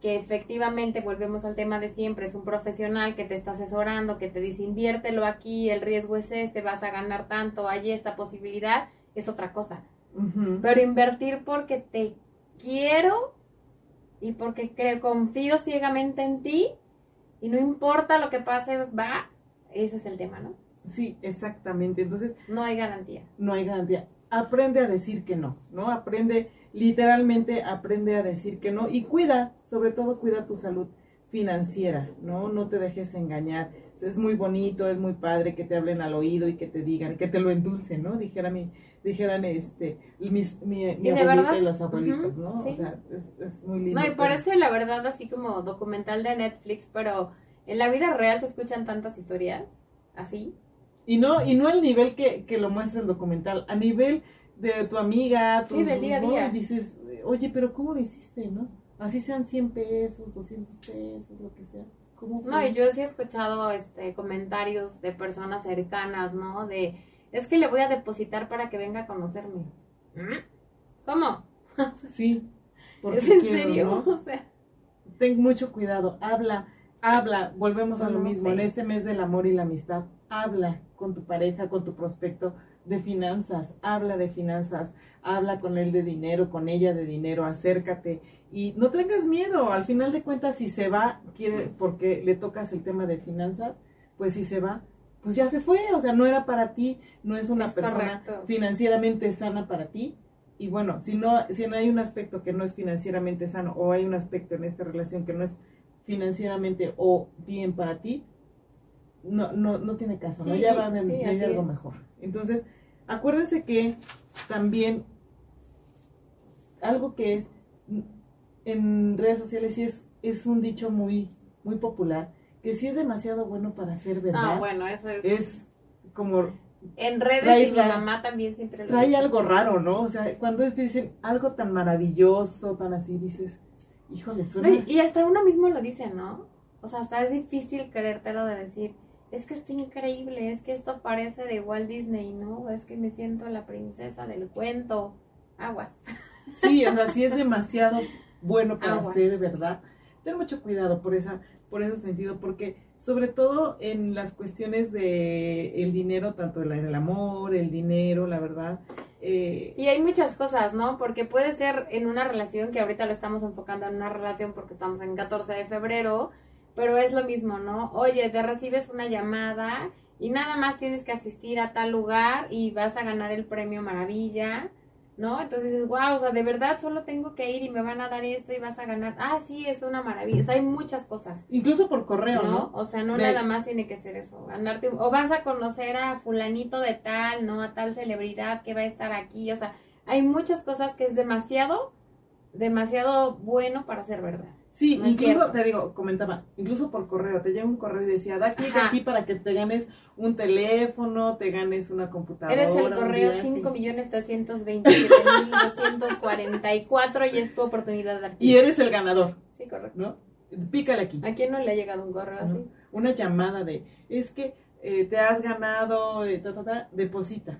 que efectivamente, volvemos al tema de siempre, es un profesional que te está asesorando, que te dice inviértelo aquí, el riesgo es este, vas a ganar tanto, hay esta posibilidad, es otra cosa. Pero invertir porque te quiero y porque creo, confío ciegamente en ti y no importa lo que pase, va, ese es el tema, ¿no? Sí, exactamente. Entonces, No hay garantía. no hay garantía. Aprende a decir que no, ¿no? Aprende, literalmente aprende a decir que no y cuida, sobre todo cuida tu salud financiera, ¿no? No te dejes engañar. Es muy bonito, es muy padre que te hablen al oído y que te digan, que te lo endulcen, ¿no? Dijera mi, dijeran este, mis, mi, mi ¿Y de abuelita verdad? y los abuelitos, ¿no? sí. O sea, es, es muy lindo. No, y parece la verdad así como documental de Netflix, pero en la vida real se escuchan tantas historias así. Y no, y no el nivel que, que lo muestra el documental, a nivel de tu amiga, Sí, tus- del día a ¿no? día. Y dices, oye, pero ¿cómo lo hiciste, no? Así sean 100 pesos, 200 pesos, lo que sea. ¿Cómo No, y yo sí he escuchado este comentarios de personas cercanas, ¿no? De, es que le voy a depositar para que venga a conocerme. ¿Mm? ¿Cómo? Sí. porque ¿Es en quiero, serio? ¿no? O sea, Ten mucho cuidado, habla, habla, volvemos a lo mismo, sé. en este mes del amor y la amistad, habla con tu pareja, con tu prospecto de finanzas, habla de finanzas, habla con él de dinero, con ella de dinero, acércate. Y no tengas miedo, al final de cuentas si se va, quiere, porque le tocas el tema de finanzas, pues si se va, pues ya se fue, o sea, no era para ti, no es una Es persona correcto. financieramente sana para ti, y bueno, si no, si no hay un aspecto que no es financieramente sano o hay un aspecto en esta relación que no es financieramente o bien para ti, no, no, no tiene caso, ¿no? Sí, Ya va a sí, algo es. mejor. Entonces, acuérdense que también algo que es en redes sociales sí es, es un dicho muy, muy popular, que si es demasiado bueno para ser verdad, ah, bueno, eso es... es como En redes Trae- y mi mamá también siempre lo Trae dice. algo raro, ¿no? O sea, cuando te dicen algo tan maravilloso, tan así, dices, híjole, No, suena... y, y hasta uno mismo lo dice, ¿no? O sea, hasta es difícil creértelo de decir, es que está increíble, es que esto parece de Walt Disney, ¿no? Es que me siento la princesa del cuento. Aguas. Sí, o sea, sí es demasiado bueno para Aguas. ser verdad. Ten mucho cuidado por esa, por ese sentido, porque sobre todo en las cuestiones de el dinero, tanto en el amor, el dinero, la verdad. eh, Y hay muchas cosas, ¿no? Porque puede ser en una relación, que ahorita lo estamos enfocando en una relación porque estamos en 14 de febrero, pero es lo mismo, ¿no? Oye, te recibes una llamada y nada más tienes que asistir a tal lugar y vas a ganar el premio maravilla, ¿no? Entonces dices, wow, o sea, de verdad solo tengo que ir y me van a dar esto y vas a ganar. Ah, sí, es una maravilla. O sea, hay muchas cosas. incluso por correo, ¿no? ¿no? O sea, no De- nada más tiene que ser eso, ganarte un- o vas a conocer a fulanito de tal, ¿no? A tal celebridad que va a estar aquí, o sea, hay muchas cosas que es demasiado, demasiado bueno para ser verdad. Sí, No incluso te digo, comentaba, incluso por correo, te llega un correo y decía, da clic aquí para que te ganes un teléfono, te ganes una computadora. Eres el correo viaje. 5.327.244 y es tu oportunidad de dar Y eres el ganador, Sí, correcto. ¿no? Pícale aquí. ¿A quién no le ha llegado un correo así? Una llamada de, es que eh, te has ganado, eh, ta, ta, ta, deposita.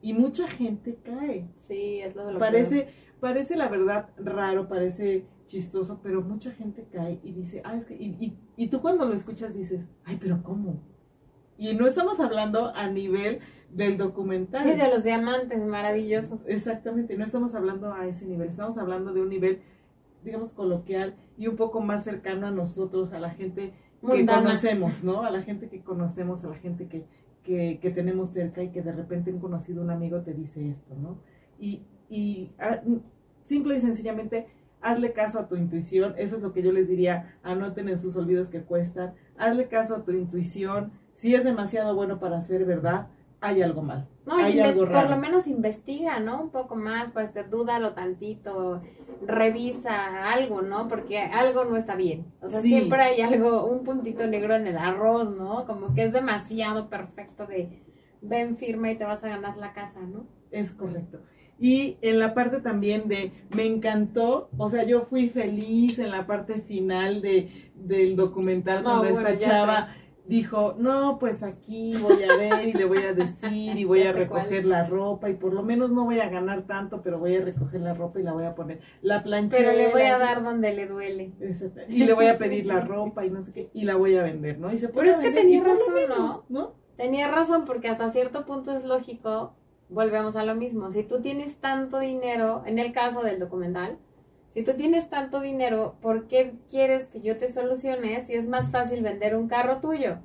Y mucha gente cae. Sí, es lo de lo Parece, parece la verdad raro, parece chistoso, pero mucha gente cae y dice, ah, es que, y, y, y tú cuando lo escuchas dices, ay, pero ¿cómo? Y no estamos hablando a nivel del documental. Sí, de los diamantes maravillosos. Exactamente, no estamos hablando a ese nivel, estamos hablando de un nivel, digamos, coloquial y un poco más cercano a nosotros, a la gente que conocemos, ¿no? A la gente que conocemos, a la gente que, que, que tenemos cerca y que de repente un conocido, un amigo te dice esto, ¿no? Y, y ah, simple y sencillamente, hazle caso a tu intuición, eso es lo que yo les diría, anoten en sus olvidos que cuestan, hazle caso a tu intuición, si es demasiado bueno para ser verdad, hay algo mal. No, hay algo por raro. lo menos investiga, ¿no? Un poco más, pues te dúdalo tantito, revisa algo, ¿no? Porque algo no está bien. O sea, Sí. siempre hay algo, un puntito negro en el arroz, ¿no? Como que es demasiado perfecto de ven firma y te vas a ganar la casa, ¿no? Es correcto. Y en la parte también de, me encantó, o sea, yo fui feliz en la parte final de, del documental No, cuando bueno, esta chava dijo, no, pues aquí voy a ver y le voy a decir y voy Ya a recoger cuál. la ropa y por lo menos no voy a ganar tanto, pero voy a recoger la ropa y la voy a poner. La planchera. Pero le voy a dar donde le duele. Y le voy a pedir la ropa y no sé qué, y la voy a vender, ¿no? Y se Pero es que tenía razón, menos, ¿no? Tenía razón porque hasta cierto punto es lógico, volvemos a lo mismo, si tú tienes tanto dinero, en el caso del documental, si tú tienes tanto dinero, ¿por qué quieres que yo te solucione si es más fácil vender un carro tuyo?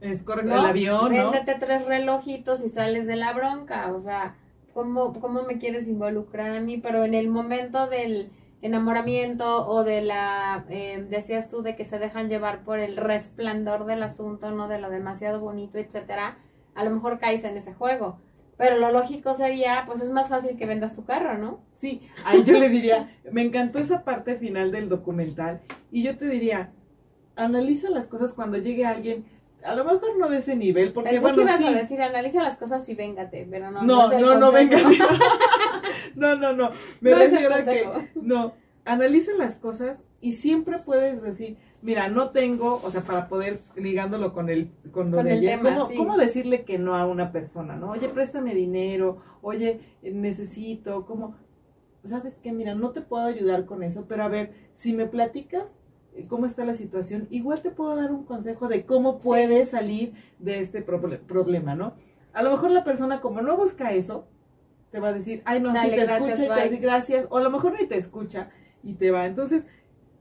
Es correcto, ¿no? el avión, ¿no? Véndete tres relojitos y sales de la bronca, o sea, ¿cómo, ¿cómo me quieres involucrar a mí? Pero en el momento del enamoramiento o de la, eh, decías tú, de que se dejan llevar por el resplandor del asunto, no de lo demasiado bonito, etcétera, a lo mejor caes en ese juego. Pero lo lógico sería, pues es más fácil que vendas tu carro, ¿no? Sí, ahí yo le diría, me encantó esa parte final del documental y yo te diría, analiza las cosas cuando llegue alguien, a lo mejor no de ese nivel, porque Pensé bueno, que ibas sí. a decir, analiza las cosas y véngate, pero no. No, no, no, venga. consejo. no, no, no. Me No refiero a que no, analiza las cosas y siempre puedes decir, mira, no tengo, o sea, para poder ligándolo con el con lo Con de el ayer, tema, ¿cómo, sí. cómo decirle que no a una persona, no? Oye, préstame dinero, oye, necesito, ¿cómo? ¿Sabes qué? Mira, no te puedo ayudar con eso, pero a ver, si me platicas eh, cómo está la situación, igual te puedo dar un consejo de cómo puedes salir de este proble- problema, ¿no? A lo mejor la persona como no busca eso, te va a decir, ay, no, sí Dale, te gracias, escucha y te va a bye. decir gracias, o a lo mejor ni te escucha y te va. Entonces,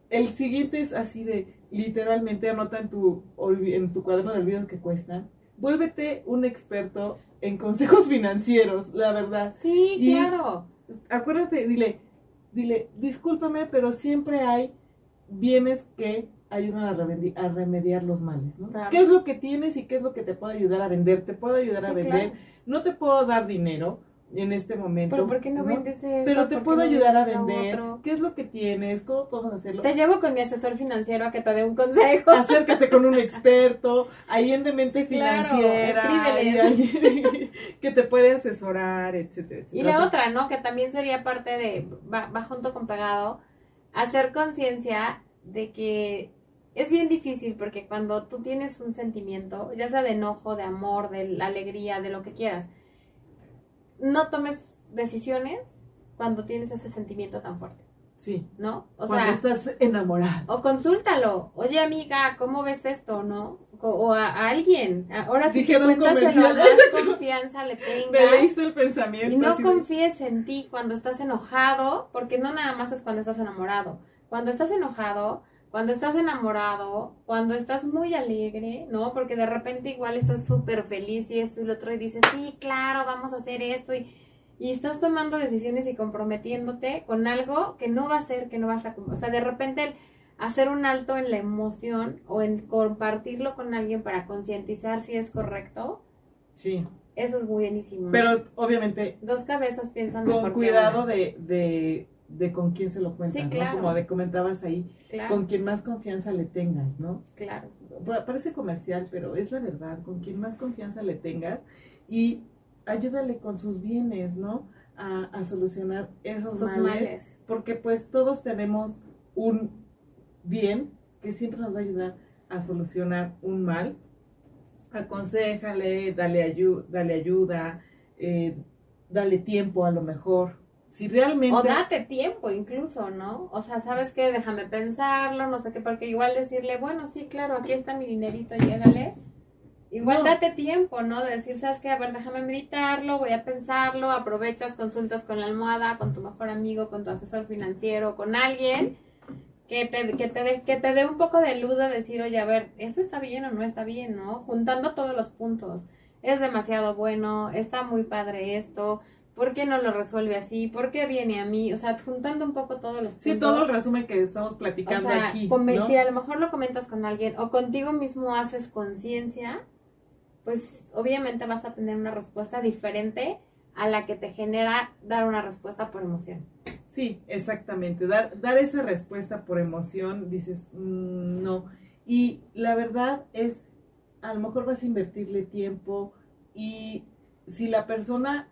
el siguiente es así de, literalmente anota en tu, en tu cuaderno de olvidos que cuestan, vuélvete un experto en consejos financieros, la verdad. Sí, Y- claro. Acuérdate, dile, dile, discúlpame, pero siempre hay bienes que ayudan a, remedi- a remediar los males, ¿no? Claro. ¿Qué es lo que tienes y qué es lo que te puede ayudar a vender? Te puedo ayudar a vender, claro. no te puedo dar dinero, en este momento. Pero ¿por qué no, vendes eso? Pero te ¿Por qué puedo no ayudar a vender. ¿Qué es lo que tienes? ¿Cómo podemos hacerlo? Te llevo con mi asesor financiero a que te dé un consejo. Acércate con un experto, ahí en Demente Claro, Financiera, y alguien que te puede asesorar, etcétera, etcétera. Y la otra, ¿no? Que también sería parte de, va, va junto con pegado, hacer conciencia de que es bien difícil porque cuando tú tienes un sentimiento, ya sea de enojo, de amor, de la alegría, de lo que quieras, no tomes decisiones cuando tienes ese sentimiento tan fuerte, Sí, ¿no? O cuando sea, estás enamorado. o consúltalo. Oye, amiga, ¿cómo ves esto, no? O, o a, a alguien. Ahora sí que Dijeron cuéntaselo más confianza le Me tengas. leíste el pensamiento. Y no así confíes en ti cuando estás enojado, porque no nada más es cuando estás enamorado. Cuando estás enojado, cuando estás enamorado, cuando estás muy alegre, ¿no? Porque de repente igual estás súper feliz y esto y lo otro y dices, sí, claro, vamos a hacer esto y, y estás tomando decisiones y comprometiéndote con algo que no va a ser, que no vas a... O sea, de repente el hacer un alto en la emoción o en compartirlo con alguien para concientizar si es correcto, Sí, eso es buenísimo. pero obviamente Dos cabezas piensan mejor con que cuidado de, de, de con quién se lo cuentas, Sí, ¿no? Como de comentabas ahí, Claro, con quien más confianza le tengas, ¿no? claro. Pa- Parece comercial, pero es la verdad, con quien más confianza le tengas y ayúdale con sus bienes, ¿no? A, a solucionar esos males. porque pues todos tenemos un bien que siempre nos va a ayudar a solucionar un mal. Aconsejale, dale, ayu- dale ayuda, eh, dale tiempo a lo mejor. Si realmente... O date tiempo incluso, ¿no? O sea, ¿sabes qué? Déjame pensarlo, no sé qué, porque igual decirle, bueno, sí, claro, aquí está mi dinerito, llégale. Igual No. date tiempo, ¿no? De decir, ¿sabes qué? A ver, déjame meditarlo, voy a pensarlo, aprovechas, consultas con la almohada, con tu mejor amigo, con tu asesor financiero, con alguien que te, que te, dé- que te dé un poco de luz de decir, oye, a ver, ¿esto está bien o no está bien, no? Juntando todos los puntos. Es demasiado bueno, está muy padre esto, ¿por qué no lo resuelve así? ¿Por qué viene a mí? O sea, juntando un poco todos los puntos. Sí, todo el resumen que estamos O platicando sea, aquí. si a lo mejor lo comentas con alguien o contigo mismo haces conciencia, pues obviamente vas a tener una respuesta diferente a la que te genera dar una respuesta por emoción. Sí, exactamente. Dar, dar esa respuesta por emoción, dices, "Mm, no. Y la verdad es, a lo mejor vas a invertirle tiempo y si la persona,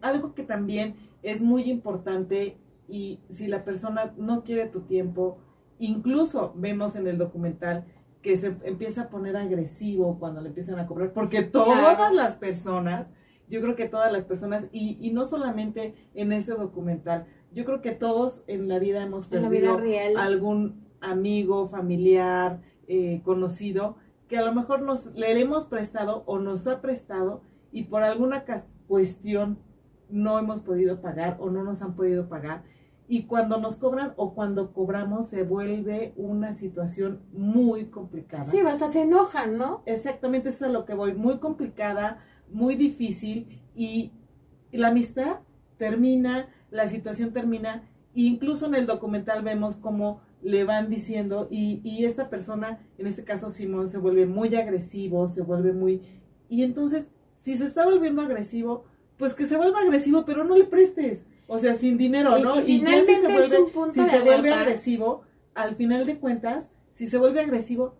algo que también es muy importante y si la persona no quiere tu tiempo, incluso vemos en el documental que se empieza a poner agresivo cuando le empiezan a cobrar, porque todas Claro. las personas, yo creo que todas las personas, y, y no solamente en este documental, yo creo que todos en la vida hemos vida perdido algún amigo, familiar, eh, conocido, que a lo mejor nos le hemos prestado o nos ha prestado y por alguna cuestión no hemos podido pagar o no nos han podido pagar. Y cuando nos cobran o cuando cobramos se vuelve una situación muy complicada. Sí, hasta se enojan, ¿no? Exactamente eso es a lo que voy. Muy complicada, muy difícil y, la amistad termina, la situación termina. e incluso en el documental vemos cómo le van diciendo y, y esta persona, en este caso Simón, se vuelve muy agresivo, se vuelve muy... Y entonces, si se está volviendo agresivo, pues que se vuelva agresivo, pero no le prestes. O sea, sin dinero, Y- ¿no? y ya si se vuelve, si se agresivo, al final de cuentas, si se vuelve agresivo,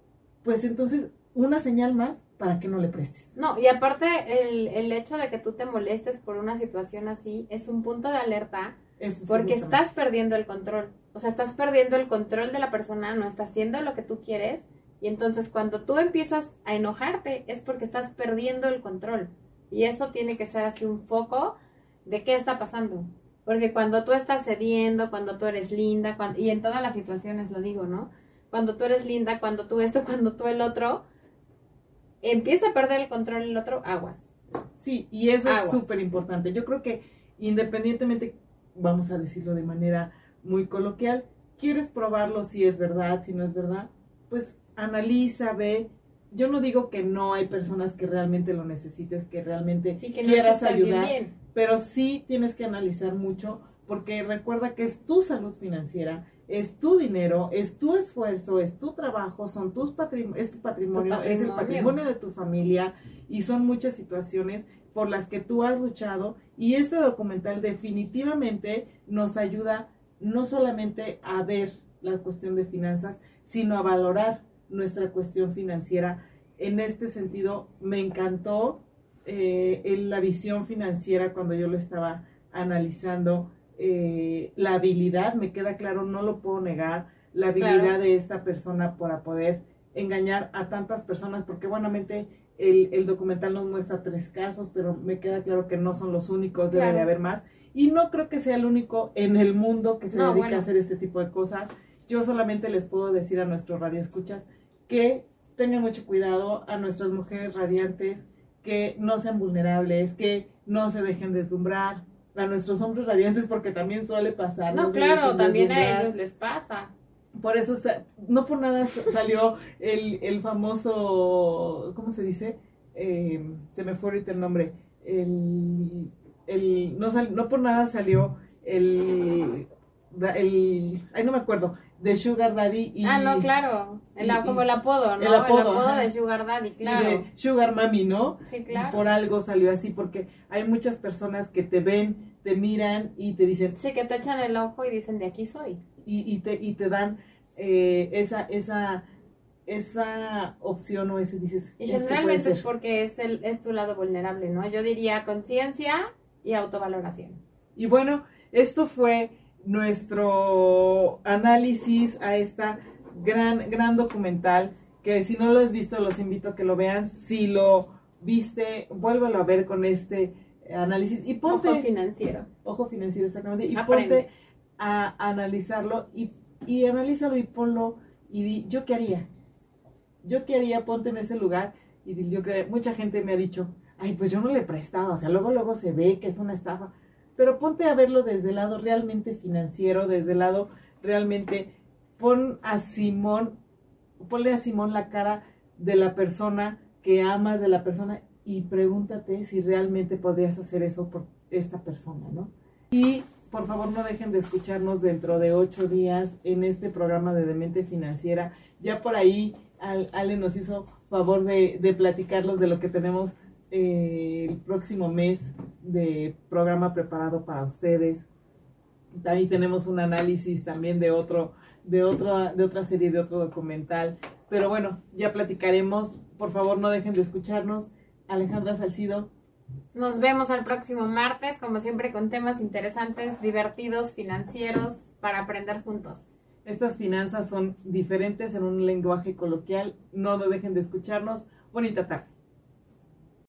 pues entonces una señal más para que no le prestes. No, y aparte el, el hecho de que tú te molestes por una situación así es un punto de alerta Eso Porque estás perdiendo el control. O sea, estás perdiendo el control de la persona, no está haciendo lo que tú quieres. Y entonces cuando tú empiezas a enojarte es porque estás perdiendo el control. Y eso tiene que ser así un foco de qué está pasando. Porque cuando tú estás cediendo, cuando tú eres linda, cuan- y en todas las situaciones lo digo, ¿no? Cuando tú eres linda, cuando tú esto, cuando tú el otro, empieza a perder el control el otro, aguas. Sí, y eso es súper importante. Yo creo que independientemente, vamos a decirlo de manera muy coloquial, quieres probarlo si es verdad, si no es verdad, pues analiza, ve. Yo no digo que no hay personas que realmente lo necesites, que realmente que quieras ayudar, bien. pero sí tienes que analizar mucho porque recuerda que es tu salud financiera, es tu dinero, es tu esfuerzo, es tu trabajo, son tus patrim es tu patrimonio, Tu es el patrimonio. patrimonio de tu familia y son muchas situaciones. por las que tú has luchado y este documental definitivamente nos ayuda no solamente a ver la cuestión de finanzas, sino a valorar nuestra cuestión financiera. En este sentido, me encantó eh, la visión financiera cuando yo lo estaba analizando, eh, la habilidad, me queda claro, no lo puedo negar, la habilidad de esta persona para poder engañar a tantas personas, porque buenamente el, el, documental nos muestra tres casos, pero me queda claro que no son los únicos, debe de haber más. Y no creo que sea el único en el mundo que se dedica a hacer este tipo de cosas. Yo solamente les puedo decir a nuestros radioescuchas que tengan mucho cuidado a nuestras mujeres radiantes, que no sean vulnerables, que no se dejen deslumbrar, a nuestros hombres radiantes porque también suele pasar. No, claro, también a ellos les pasa. Por eso, no por nada salió el, el famoso, ¿cómo se dice? Eh, se me fue ahorita el nombre. El, el, no, no por nada salió el, el, ay no me acuerdo, de Sugar Daddy y... Ah, no, claro, el, como el apodo, ¿no? El apodo, de Sugar Daddy, claro. Y de Sugar Mami, ¿no? Sí, claro. por algo salió así, porque hay muchas personas que te ven, te miran y te dicen... Sí, que te echan el ojo y dicen, de aquí soy. Y, y, te, y te dan eh, esa, esa, esa opción o ese dices... Y generalmente es porque es, el, es tu lado vulnerable, ¿no? Yo diría conciencia y autovaloración. Y bueno, esto fue nuestro análisis a esta gran, gran documental, que si no lo has visto, los invito a que lo vean. Si lo viste, vuélvelo a ver con este análisis y ponte... Ojo financiero. Ojo financiero, exactamente. Y ponte a analizarlo y, y analízalo y ponlo y di, ¿yo qué haría? ¿Yo qué haría? Ponte en ese lugar y di, yo creo, mucha gente me ha dicho, ay, pues yo no le prestaba, o sea, luego, luego se ve que es una estafa pero ponte a verlo desde el lado realmente financiero, desde el lado realmente, pon a Simón, ponle a Simón la cara de la persona que amas, de la persona, y pregúntate si realmente podrías hacer eso por esta persona, ¿no? Y por favor no dejen de escucharnos dentro de ocho días en este programa de Demente Financiera. Ya por ahí Ale nos hizo favor de, de platicarlos de lo que tenemos eh, el próximo mes de programa preparado para ustedes. Ahí tenemos un análisis también de otro, de otra, de otra serie, de otro documental. Pero bueno, ya platicaremos. Por favor, no dejen de escucharnos. Alejandra Salcido. Nos vemos el próximo martes, como siempre, con temas interesantes, divertidos, financieros, para aprender juntos. Estas finanzas son diferentes en un lenguaje coloquial. No lo dejen de escucharnos. Bonita tarde.